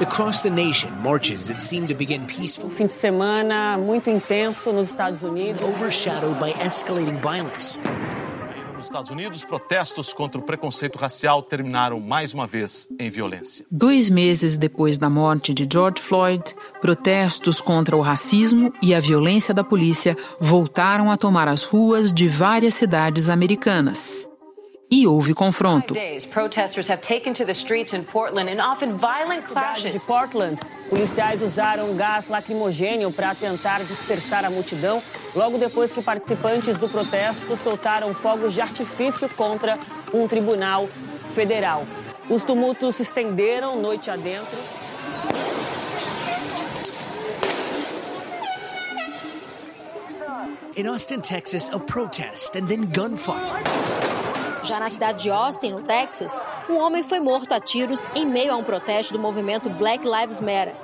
Across the nation, marches that seemed to begin peaceful. Fim de semana muito intenso nos Estados Unidos. Overshadowed by escalating violence. Nos Estados Unidos, protestos contra o preconceito racial terminaram mais uma vez em violência. Dois meses depois da morte de George Floyd, protestos contra o racismo e a violência da polícia voltaram a tomar as ruas de várias cidades americanas e houve confronto. Protesters have taken to the streets in Portland and often violent clashes. De Portland, policiais usaram gás lacrimogênio para tentar dispersar a multidão, logo depois que participantes do protesto soltaram fogos de artifício contra um tribunal federal. Os tumultos se estenderam noite adentro. In Austin, Texas, a protest and then gunfire. Já na cidade de Austin, no Texas, um homem foi morto a tiros em meio a um protesto do movimento Black Lives Matter.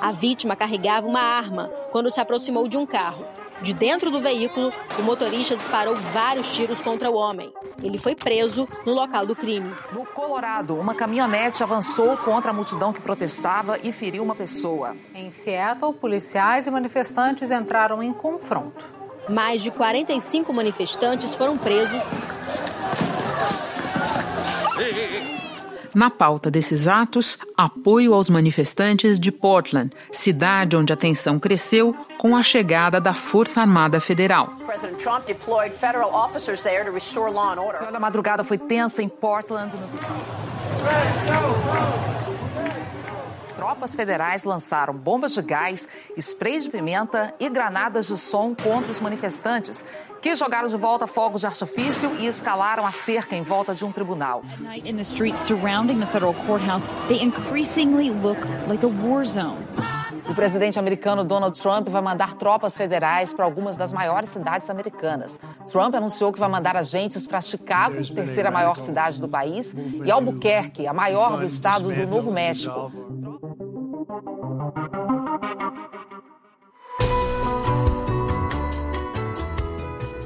A vítima carregava uma arma quando se aproximou de um carro. De dentro do veículo, o motorista disparou vários tiros contra o homem. Ele foi preso no local do crime. No Colorado, uma caminhonete avançou contra a multidão que protestava e feriu uma pessoa. Em Seattle, policiais e manifestantes entraram em confronto. Mais de 45 manifestantes foram presos na pauta desses atos, apoio aos manifestantes de Portland, cidade onde a tensão cresceu com a chegada da Força Armada Federal. A madrugada foi tensa em Portland, nos Estados Unidos tropas federais lançaram bombas de gás, spray de pimenta e granadas de som contra os manifestantes, que jogaram de volta fogos de artifício e escalaram a cerca em volta de um tribunal. The. O presidente americano Donald Trump vai mandar tropas federais para algumas das maiores cidades americanas. Trump anunciou que vai mandar agentes para Chicago, terceira maior cidade do país, e Albuquerque, a maior do estado do Novo México.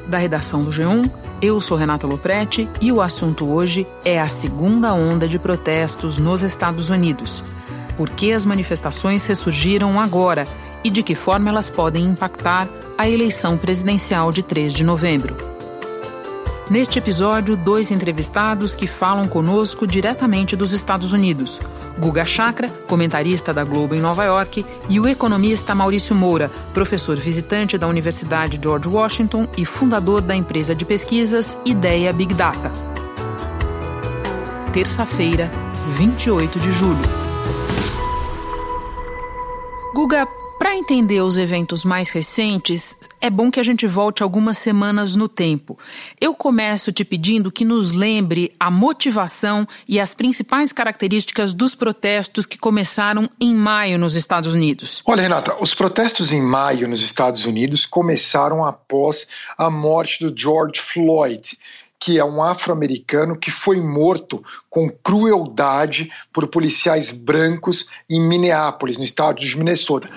Da redação do G1, eu sou Renata Loprete e o assunto hoje é a segunda onda de protestos nos Estados Unidos. Por que as manifestações ressurgiram agora e de que forma elas podem impactar a eleição presidencial de 3 de novembro? Neste episódio, dois entrevistados que falam conosco diretamente dos Estados Unidos. Guga Chakra, comentarista da Globo em Nova York, e o economista Maurício Moura, professor visitante da Universidade George Washington e fundador da empresa de pesquisas Ideia Big Data. Terça-feira, 28 de julho. Guga, para entender os eventos mais recentes, é bom que a gente volte algumas semanas no tempo. Eu começo te pedindo que nos lembre a motivação e as principais características dos protestos que começaram em maio nos Estados Unidos. Olha, Renata, os protestos em maio nos Estados Unidos começaram após a morte do George Floyd que é um afro-americano que foi morto com crueldade por policiais brancos em Minneapolis, no estado de Minnesota.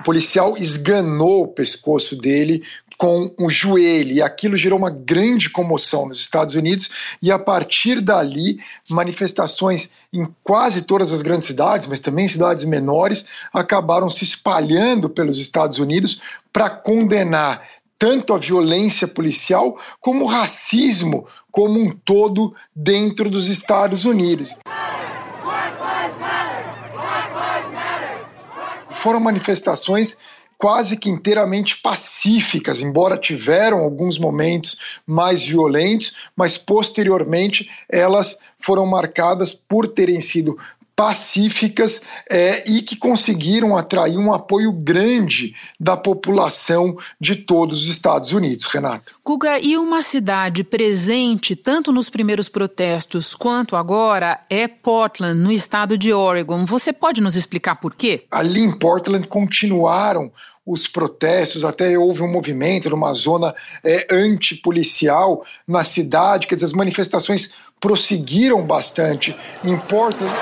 O policial esganou o pescoço dele com o joelho, e aquilo gerou uma grande comoção nos Estados Unidos, e a partir dali, manifestações em quase todas as grandes cidades, mas também cidades menores, acabaram se espalhando pelos Estados Unidos para condenar tanto a violência policial como o racismo como um todo dentro dos Estados Unidos. Foram manifestações quase que inteiramente pacíficas, embora tiveram alguns momentos mais violentos, mas posteriormente elas foram marcadas por terem sido pacíficas é, e que conseguiram atrair um apoio grande da população de todos os Estados Unidos, Renata. Guga, e uma cidade presente tanto nos primeiros protestos quanto agora é Portland, no estado de Oregon. Você pode nos explicar por quê? Ali em Portland continuaram os protestos, até houve um movimento numa zona é, antipolicial na cidade, quer dizer, as manifestações prosseguiram bastante em Portland.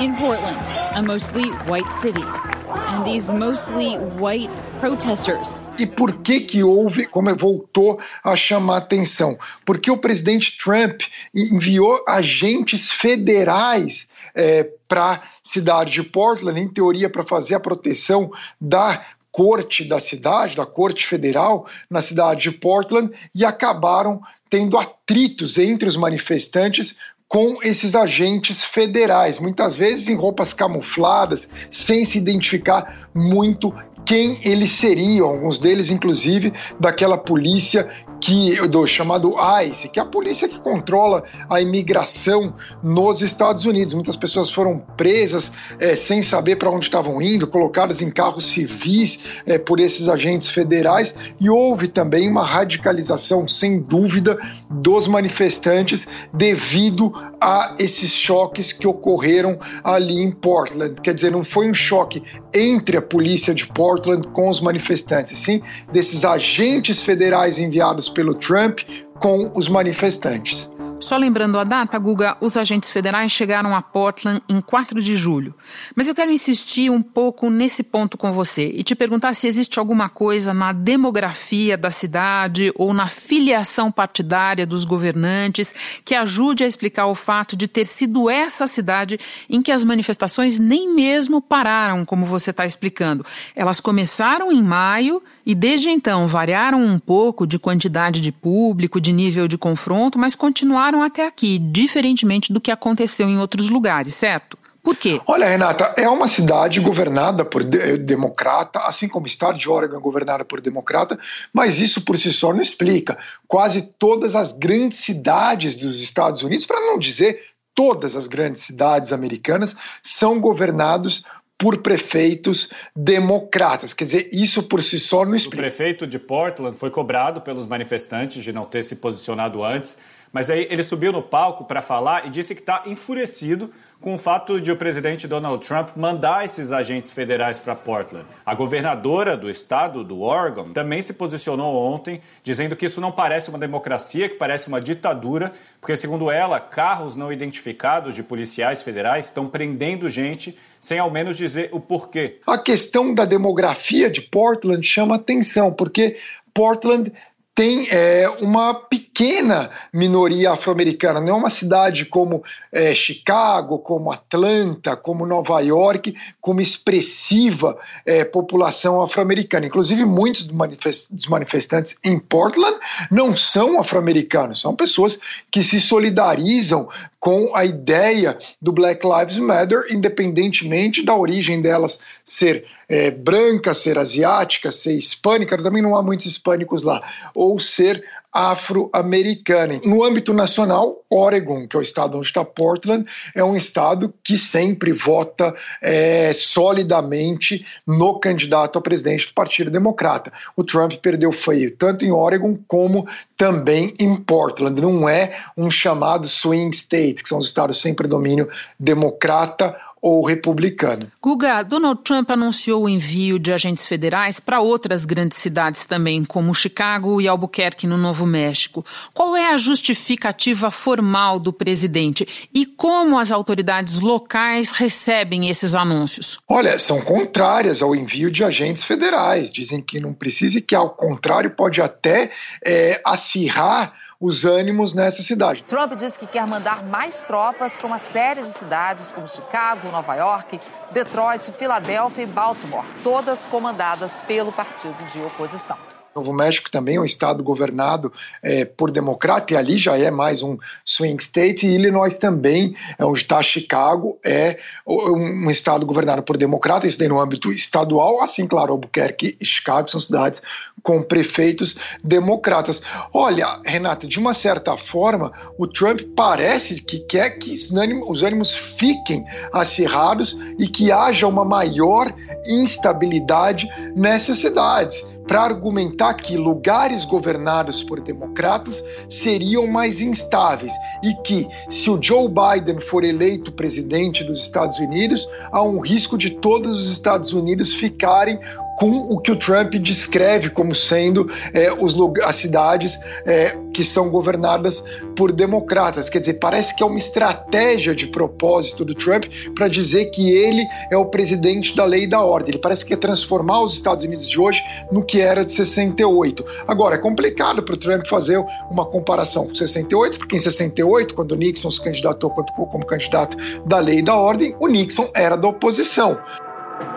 In Portland, a mostly white city, and these mostly white protesters e por que que houve, como voltou a chamar atenção? Porque o presidente Trump enviou agentes federais é, para a cidade de Portland, em teoria para fazer a proteção da corte da cidade, da corte federal na cidade de Portland e acabaram tendo atritos entre os manifestantes com esses agentes federais, muitas vezes em roupas camufladas, sem se identificar muito quem eles seriam, alguns deles inclusive daquela polícia que do chamado ICE, que é a polícia que controla a imigração nos Estados Unidos. Muitas pessoas foram presas é, sem saber para onde estavam indo, colocadas em carros civis é, por esses agentes federais, e houve também uma radicalização, sem dúvida, dos manifestantes devido a esses choques que ocorreram ali em Portland. Quer dizer, não foi um choque entre a polícia de Portland com os manifestantes, sim desses agentes federais enviados pelo Trump com os manifestantes. Só lembrando a data, Guga, os agentes federais chegaram a Portland em 4 de julho. Mas eu quero insistir um pouco nesse ponto com você e te perguntar se existe alguma coisa na demografia da cidade ou na filiação partidária dos governantes que ajude a explicar o fato de ter sido essa cidade em que as manifestações nem mesmo pararam, como você está explicando. Elas começaram em maio e desde então variaram um pouco de quantidade de público, de nível de confronto, mas continuaram até aqui, diferentemente do que aconteceu em outros lugares, certo? Por quê? Olha, Renata, é uma cidade governada por de democrata, assim como o estado de Oregon é governada por democrata, mas isso por si só não explica. Quase todas as grandes cidades dos Estados Unidos, para não dizer todas as grandes cidades americanas, são governados por prefeitos democratas. Quer dizer, isso por si só não explica. O prefeito de Portland foi cobrado pelos manifestantes de não ter se posicionado antes, mas aí ele subiu no palco para falar e disse que está enfurecido com o fato de o presidente Donald Trump mandar esses agentes federais para Portland. A governadora do estado, do Oregon, também se posicionou ontem, dizendo que isso não parece uma democracia, que parece uma ditadura, porque, segundo ela, carros não identificados de policiais federais estão prendendo gente sem ao menos dizer o porquê. A questão da demografia de Portland chama atenção, porque Portland tem é, uma pequena minoria afro-americana. Não é uma cidade como é, Chicago, como Atlanta, como Nova York, com uma expressiva é, população afro-americana. Inclusive, muitos dos manifestantes em Portland não são afro-americanos, são pessoas que se solidarizam com a ideia do Black Lives Matter, independentemente da origem delas ser é, branca, ser asiática, ser hispânica, também não há muitos hispânicos lá, ou ser afro-americana. No âmbito nacional, Oregon, que é o estado onde está Portland, é um estado que sempre vota é, solidamente no candidato a presidente do Partido Democrata. O Trump perdeu feio tanto em Oregon como também em Portland. Não é um chamado swing state, que são os estados sem predomínio democrata ou republicano. Guga, Donald Trump anunciou o envio de agentes federais para outras grandes cidades também, como Chicago e Albuquerque, no Novo México. Qual é a justificativa formal do presidente e como as autoridades locais recebem esses anúncios? Olha, são contrárias ao envio de agentes federais. Dizem que não precisa e que, ao contrário, pode até é, acirrar os ânimos nessa cidade. Trump disse que quer mandar mais tropas para uma série de cidades como Chicago, Nova York, Detroit, Filadélfia e Baltimore, todas comandadas pelo partido de oposição. Novo México também é um estado governado é, por democrata, e ali já é mais um swing state, e Illinois também, é onde está Chicago, é um estado governado por democrata, isso daí no âmbito estadual, assim, claro, Albuquerque e Chicago são cidades com prefeitos democratas. Olha, Renata, de uma certa forma, o Trump parece que quer que os ânimos, os ânimos fiquem acirrados e que haja uma maior instabilidade nessas cidades para argumentar que lugares governados por democratas seriam mais instáveis e que, se o Joe Biden for eleito presidente dos Estados Unidos, há um risco de todos os Estados Unidos ficarem com o que o Trump descreve como sendo é, os, as cidades é, que são governadas por democratas. Quer dizer, parece que é uma estratégia de propósito do Trump para dizer que ele é o presidente da lei e da ordem. Ele parece que quer transformar os Estados Unidos de hoje no que era de 68. Agora, é complicado para o Trump fazer uma comparação com 68, porque em 68, quando Nixon se candidatou como candidato da lei e da ordem, o Nixon era da oposição.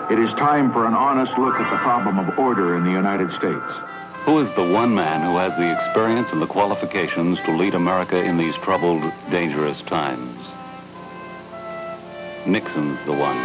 It is time for an honest look at the problem of order in the United States. Who is the one man who has the experience and the qualifications to lead America in these troubled, dangerous times? Nixon's the one.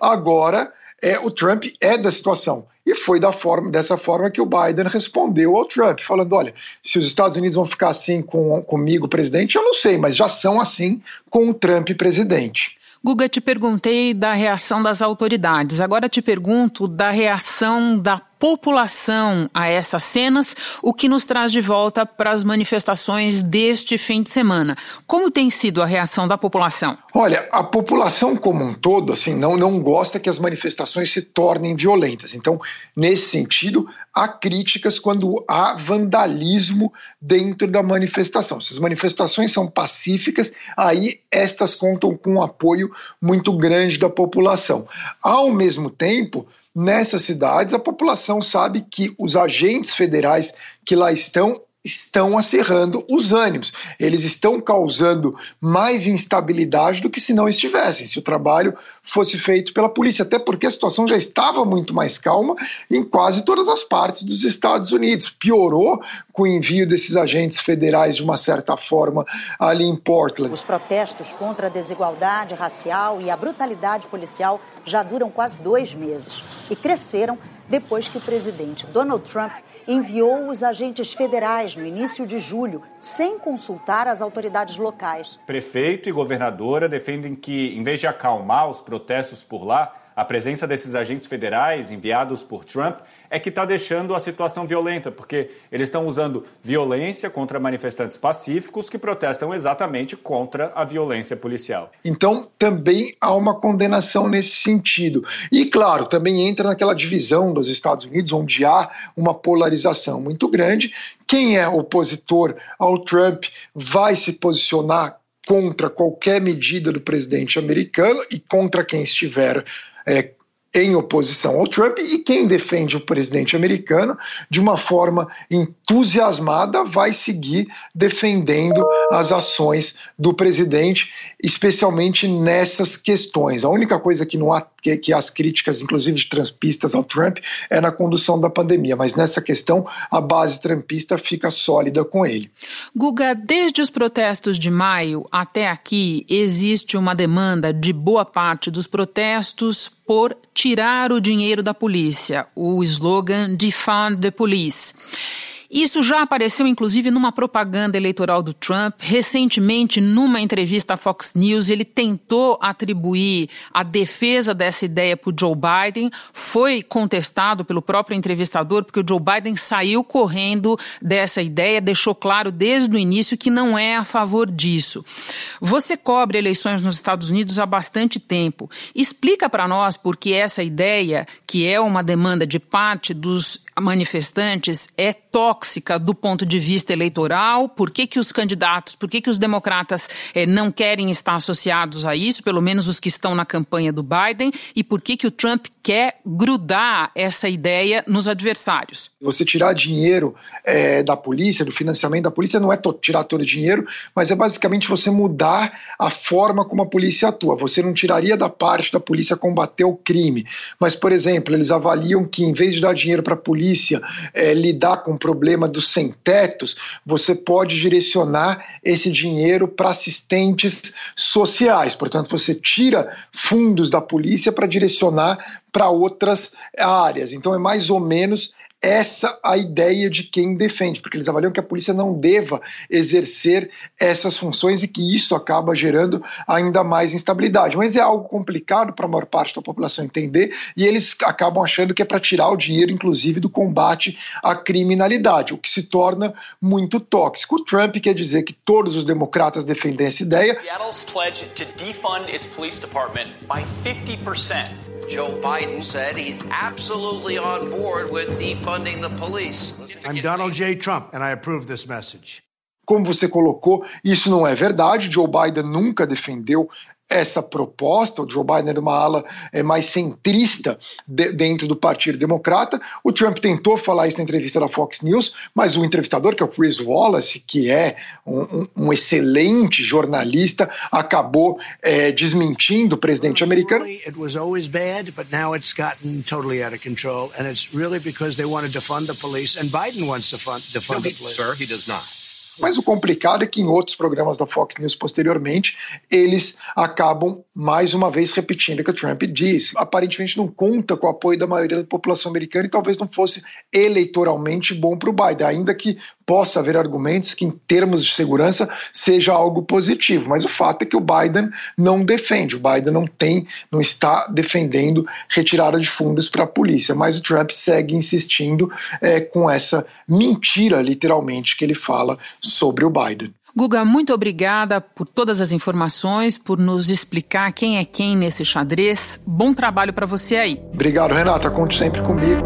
Agora, é, o Trump é da situação. E foi da forma, dessa forma que o Biden respondeu ao Trump, falando: olha, se os Estados Unidos vão ficar assim com, comigo, presidente, eu não sei, mas já são assim com o Trump presidente. Guga, te perguntei da reação das autoridades. Agora te pergunto da reação da população a essas cenas, o que nos traz de volta para as manifestações deste fim de semana. Como tem sido a reação da população? Olha, a população como um todo, assim, não, não gosta que as manifestações se tornem violentas. Então, nesse sentido, há críticas quando há vandalismo dentro da manifestação. Se as manifestações são pacíficas, aí estas contam com um apoio muito grande da população. Ao mesmo tempo, nessas cidades, a população sabe que os agentes federais que lá estão estão acerrando os ânimos. Eles estão causando mais instabilidade do que se não estivessem, se o trabalho fosse feito pela polícia, até porque a situação já estava muito mais calma em quase todas as partes dos Estados Unidos. Piorou com o envio desses agentes federais de uma certa forma ali em Portland. Os protestos contra a desigualdade racial e a brutalidade policial já duram quase dois meses e cresceram depois que o presidente Donald Trump enviou os agentes federais no início de julho, sem consultar as autoridades locais. Prefeito e governadora defendem que, em vez de acalmar os protestos por lá, a presença desses agentes federais enviados por Trump é que está deixando a situação violenta, porque eles estão usando violência contra manifestantes pacíficos que protestam exatamente contra a violência policial. Então, também há uma condenação nesse sentido. E, claro, também entra naquela divisão dos Estados Unidos, onde há uma polarização muito grande. Quem é opositor ao Trump vai se posicionar contra qualquer medida do presidente americano e contra quem estiver é, em oposição ao Trump e quem defende o presidente americano de uma forma entusiasmada vai seguir defendendo as ações do presidente, especialmente nessas questões. A única coisa que não há que, que as críticas, inclusive de trumpistas ao Trump, é na condução da pandemia, mas nessa questão a base trumpista fica sólida com ele. Guga, desde os protestos de maio até aqui existe uma demanda de boa parte dos protestos por tirar o dinheiro da polícia, o slogan Defund the Police. Isso já apareceu, inclusive, numa propaganda eleitoral do Trump. Recentemente, numa entrevista à Fox News, ele tentou atribuir a defesa dessa ideia para Joe Biden. Foi contestado pelo próprio entrevistador, porque o Joe Biden saiu correndo dessa ideia, deixou claro desde o início que não é a favor disso. Você cobre eleições nos Estados Unidos há bastante tempo. Explica para nós por que essa ideia, que é uma demanda de parte dos manifestantes é tóxica do ponto de vista eleitoral? Por que, que os candidatos, por que, que os democratas eh, não querem estar associados a isso, pelo menos os que estão na campanha do Biden? E por que, que o Trump quer grudar essa ideia nos adversários? Você tirar dinheiro é, da polícia, do financiamento da polícia, não é tirar todo o dinheiro, mas é basicamente você mudar a forma como a polícia atua. Você não tiraria da parte da polícia combater o crime, mas, por exemplo, eles avaliam que em vez de dar dinheiro para a polícia, polícia é, lidar com o problema dos sem-tetos, você pode direcionar esse dinheiro para assistentes sociais. Portanto, você tira fundos da polícia para direcionar para outras áreas. Então, é mais ou menos essa a ideia de quem defende, porque eles avaliam que a polícia não deva exercer essas funções e que isso acaba gerando ainda mais instabilidade. Mas é algo complicado para a maior parte da população entender e eles acabam achando que é para tirar o dinheiro, inclusive, do combate à criminalidade, o que se torna muito tóxico. O Trump quer dizer que todos os democratas defendem essa ideia. Seattle's pledge to defund its police department by 50%. Joe Biden said he's absolutely on board with defunding the police. I'm Donald J. Trump, and I approve this message. Como você colocou, isso não é verdade. Joe Biden nunca defendeu essa proposta. O Joe Biden era uma ala é, mais centrista de, dentro do Partido Democrata. O Trump tentou falar isso na entrevista da Fox News, mas o entrevistador, que é o Chris Wallace, que é um, um, excelente jornalista, acabou é, desmentindo o presidente americano. It was always bad, but now it's gotten totally out of control, and it's really because they want to defund the police, and Biden wants to fund, defund the police. Sir, he does not. Mas o complicado é que em outros programas da Fox News posteriormente, eles acabam mais uma vez repetindo o que o Trump disse. Aparentemente não conta com o apoio da maioria da população americana e talvez não fosse eleitoralmente bom para o Biden, ainda que possa haver argumentos que, em termos de segurança, seja algo positivo. Mas o fato é que o Biden não defende, o Biden não tem, não está defendendo retirada de fundos para a polícia. Mas o Trump segue insistindo é, com essa mentira, literalmente, que ele fala sobre o Biden. Guga, muito obrigada por todas as informações, por nos explicar quem é quem nesse xadrez. Bom trabalho para você aí. Obrigado, Renata. Conte sempre comigo.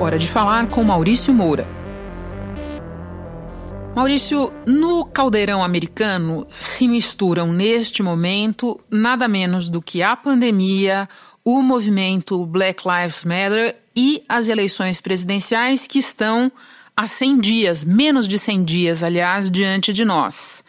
Hora de falar com Maurício Moura. Maurício, no caldeirão americano se misturam neste momento nada menos do que a pandemia, o movimento Black Lives Matter e as eleições presidenciais que estão há 100 dias, menos de 100 dias, aliás, diante de nós.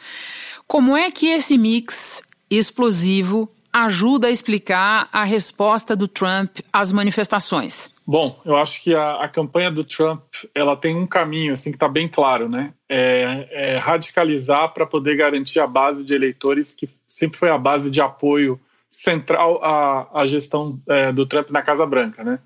Como é que esse mix explosivo ajuda a explicar a resposta do Trump às manifestações? Bom, eu acho que a, a campanha do Trump ela tem um caminho assim que está bem claro, né? É, é radicalizar para poder garantir a base de eleitores que sempre foi a base de apoio central à, à gestão é, do Trump na Casa Branca, né?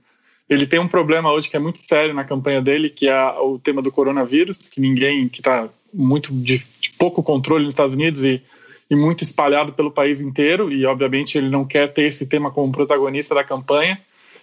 Ele tem um problema hoje que é muito sério na campanha dele, que é o tema do coronavírus, que ninguém, que está muito de, de, pouco controle nos Estados Unidos e, e muito espalhado pelo país inteiro, e obviamente ele não quer ter esse tema como protagonista da campanha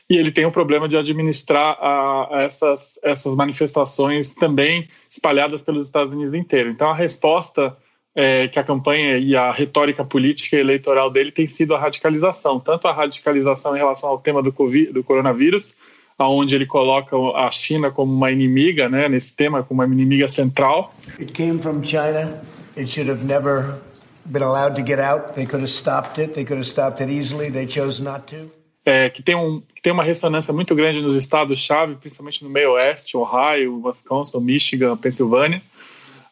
e ele tem o problema de administrar a, a essas, essas manifestações também espalhadas pelos Estados Unidos inteiro. Então, a resposta é, que a campanha e a retórica política e eleitoral dele tem sido a radicalização, tanto a radicalização em relação ao tema do, COVID, do coronavírus, aonde ele coloca a China como uma inimiga, né, nesse tema como uma inimiga central. It came from China. It should have never been allowed to get out. They could have stopped it. They could have stopped it easily. They chose not to é, que, tem um, que tem uma ressonância muito grande nos estados-chave, principalmente no meio oeste, Ohio, Wisconsin, Michigan, Pensilvânia.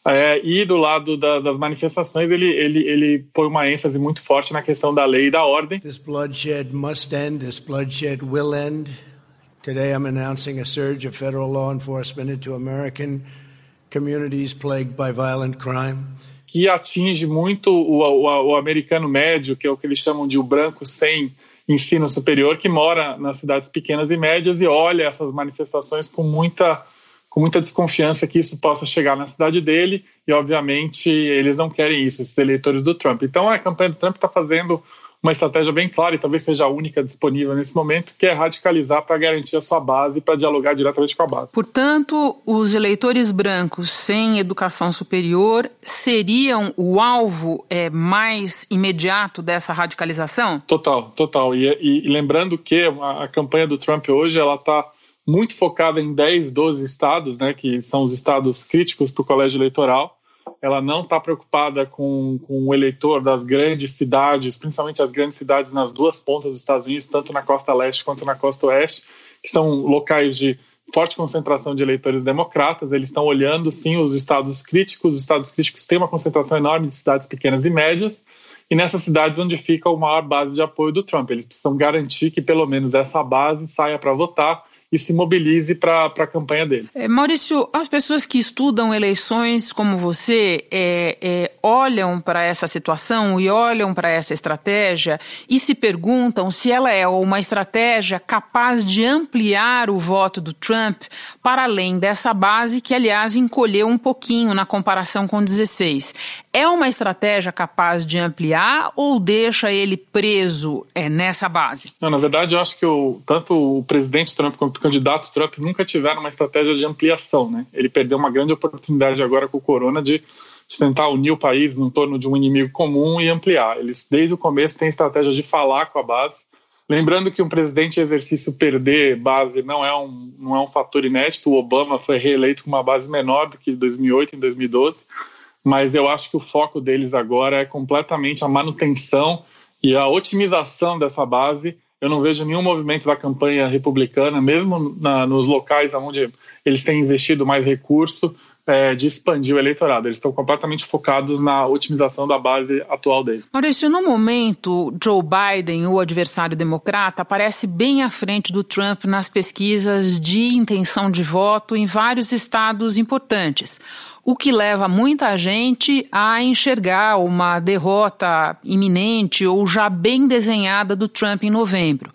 É, e do lado da, das manifestações, ele, ele, ele põe uma ênfase muito forte na questão da lei e da ordem. This bloodshed must end, this bloodshed will end. Today I'm announcing a surge of federal law enforcement into American communities plagued by violent crime. Que atinge muito o, o, o americano médio, que é o que eles chamam de o branco sem ensino superior que mora nas cidades pequenas e médias e olha essas manifestações com muita com muita desconfiança que isso possa chegar na cidade dele e obviamente eles não querem isso esses eleitores do Trump então a campanha do Trump está fazendo uma estratégia bem clara e talvez seja a única disponível nesse momento, que é radicalizar para garantir a sua base para dialogar diretamente com a base. Portanto, os eleitores brancos sem educação superior seriam o alvo é, mais imediato dessa radicalização? Total, total. E, e, e lembrando que a, a campanha do Trump hoje ela está muito focada em 10, 12 estados, né, que são os estados críticos para o colégio eleitoral ela não está preocupada com, com o eleitor das grandes cidades, principalmente as grandes cidades nas duas pontas dos Estados Unidos, tanto na costa leste quanto na costa oeste, que são locais de forte concentração de eleitores democratas. Eles estão olhando, sim, os estados críticos. Os estados críticos têm uma concentração enorme de cidades pequenas e médias. E nessas cidades onde fica a maior base de apoio do Trump, eles precisam garantir que pelo menos essa base saia para votar e se mobilize para a campanha dele. É, Maurício, as pessoas que estudam eleições como você é, é, olham para essa situação e olham para essa estratégia e se perguntam se ela é uma estratégia capaz de ampliar o voto do Trump para além dessa base que, aliás, encolheu um pouquinho na comparação com 16. É uma estratégia capaz de ampliar ou deixa ele preso é, nessa base? Não, na verdade, eu acho que o, tanto o presidente Trump quanto o candidato Trump nunca tiveram uma estratégia de ampliação. Né? Ele perdeu uma grande oportunidade agora com o Corona de, tentar unir o país em torno de um inimigo comum e ampliar. Eles, desde o começo, têm estratégia de falar com a base, Lembrando que um presidente em exercício perder base não é um, não é um fator inédito. O Obama foi reeleito com uma base menor do que em 2008 e 2012, mas eu acho que o foco deles agora é completamente a manutenção e a otimização dessa base. Eu não vejo nenhum movimento da campanha republicana, mesmo na, nos locais onde eles têm investido mais recurso, é, de expandir o eleitorado. Eles estão completamente focados na otimização da base atual dele. Maurício, no momento, Joe Biden, o adversário democrata, aparece bem à frente do Trump nas pesquisas de intenção de voto em vários estados importantes o que leva muita gente a enxergar uma derrota iminente ou já bem desenhada do Trump em novembro.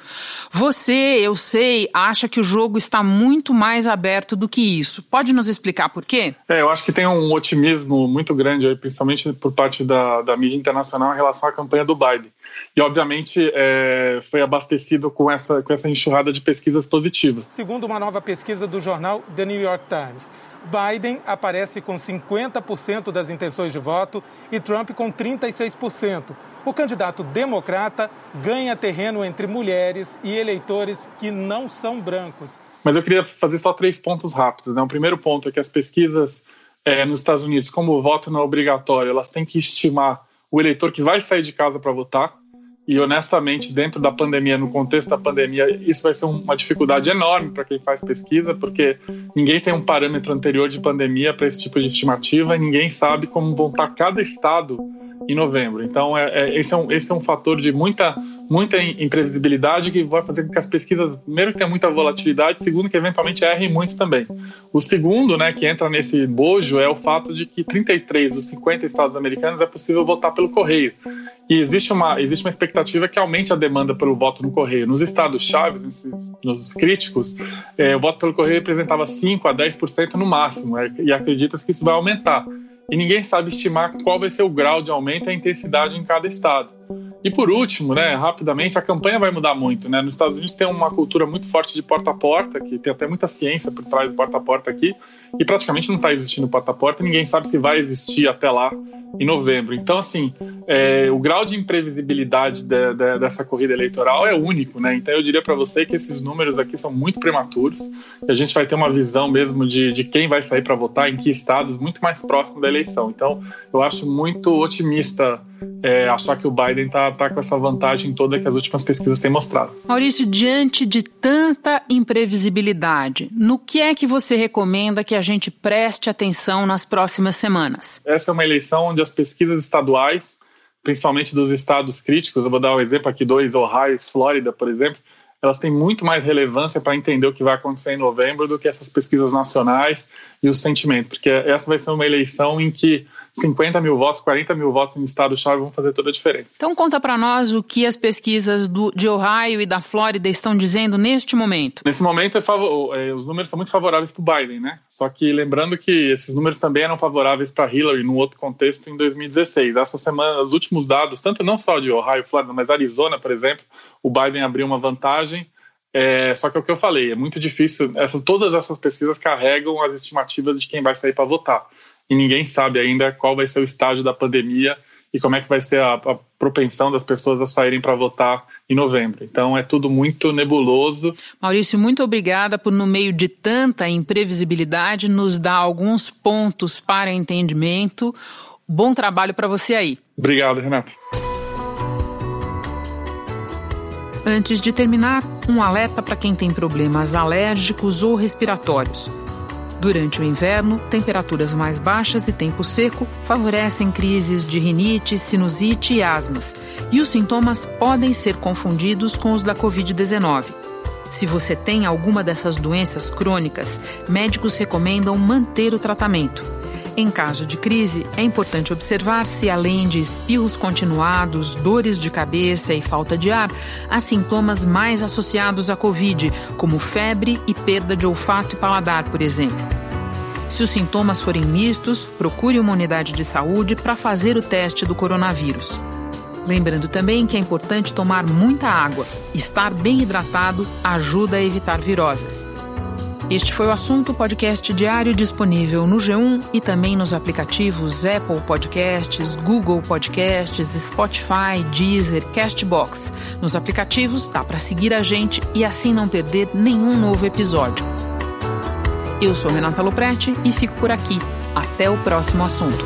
Você, eu sei, acha que o jogo está muito mais aberto do que isso. Pode nos explicar por quê? É, eu acho que tem um otimismo muito grande, aí, principalmente por parte da, da mídia internacional, em relação à campanha do Biden. E, obviamente, é, foi abastecido com essa, com essa enxurrada de pesquisas positivas. Segundo uma nova pesquisa do jornal The New York Times, Biden aparece com 50% das intenções de voto e Trump com 36%. O candidato democrata ganha terreno entre mulheres e eleitores que não são brancos. Mas eu queria fazer só três pontos rápidos. Né? O primeiro ponto é que as pesquisas é, nos Estados Unidos, como o voto não é obrigatório, elas têm que estimar o eleitor que vai sair de casa para votar. E honestamente, dentro da pandemia, no contexto da pandemia, isso vai ser uma dificuldade enorme para quem faz pesquisa, porque ninguém tem um parâmetro anterior de pandemia para esse tipo de estimativa e ninguém sabe como vão estar cada estado em novembro. Então, é, é, esse, é um, esse é um fator de muita, muita imprevisibilidade que vai fazer com que as pesquisas, primeiro, tenham muita volatilidade, segundo, que eventualmente errem muito também. O segundo, né, que entra nesse bojo, é o fato de que 33 dos 50 estados americanos é possível votar pelo correio. E existe uma, existe uma expectativa que aumente a demanda pelo voto no correio. Nos estados chaves, nos críticos, é, o voto pelo correio representava 5 a 10% no máximo, é, e acredita-se que isso vai aumentar. E ninguém sabe estimar qual vai ser o grau de aumento e a intensidade em cada estado. E por último, né, rapidamente, a campanha vai mudar muito. Né? Nos Estados Unidos tem uma cultura muito forte de porta a porta, que tem até muita ciência por trás do porta a porta aqui, e praticamente não está existindo porta a porta, ninguém sabe se vai existir até lá em novembro. Então, assim, é, o grau de imprevisibilidade de, de, dessa corrida eleitoral é único, né? Então, eu diria para você que esses números aqui são muito prematuros, e a gente vai ter uma visão mesmo de, de quem vai sair para votar, em que estados, muito mais próximo da eleição. Então, eu acho muito otimista é, achar que o Biden está tá com essa vantagem toda que as últimas pesquisas têm mostrado. Maurício, diante de tanta imprevisibilidade, no que é que você recomenda que a gente preste atenção nas próximas semanas? Essa é uma eleição onde as pesquisas estaduais, principalmente dos estados críticos, eu vou dar um exemplo aqui, dois, Ohio e Flórida, por exemplo, elas têm muito mais relevância para entender o que vai acontecer em novembro do que essas pesquisas nacionais e o sentimento, porque essa vai ser uma eleição em que 50 mil votos, 40 mil votos em estado-chave vão fazer toda a diferença. Então conta para nós o que as pesquisas do, de Ohio e da Flórida estão dizendo neste momento. Nesse momento, é favor, é, os números são muito favoráveis para o Biden, né? Só que lembrando que esses números também eram favoráveis para Hillary num outro contexto em 2016. Essa semana, os últimos dados, tanto não só de Ohio e Flórida, mas Arizona, por exemplo, o Biden abriu uma vantagem. É, só que é o que eu falei, é muito difícil. Essas, todas essas pesquisas carregam as estimativas de quem vai sair para votar e ninguém sabe ainda qual vai ser o estágio da pandemia e como é que vai ser a, a propensão das pessoas a saírem para votar em novembro. Então é tudo muito nebuloso. Maurício, muito obrigada por, no meio de tanta imprevisibilidade, nos dar alguns pontos para entendimento. Bom trabalho para você aí. Obrigado, Renato. Antes de terminar, um alerta para quem tem problemas alérgicos ou respiratórios. Durante o inverno, temperaturas mais baixas e tempo seco favorecem crises de rinite, sinusite e asmas, e os sintomas podem ser confundidos com os da Covid-19. Se você tem alguma dessas doenças crônicas, médicos recomendam manter o tratamento. Em caso de crise, é importante observar se, além de espirros continuados, dores de cabeça e falta de ar, há sintomas mais associados à Covid, como febre e perda de olfato e paladar, por exemplo. Se os sintomas forem mistos, procure uma unidade de saúde para fazer o teste do coronavírus. Lembrando também que é importante tomar muita água. Estar bem hidratado ajuda a evitar viroses. Este foi o assunto podcast diário disponível no G1 e também nos aplicativos Apple Podcasts, Google Podcasts, Spotify, Deezer, Castbox. Nos aplicativos dá para seguir a gente e assim não perder nenhum novo episódio. Eu sou Renata Loprete e fico por aqui. Até o próximo assunto.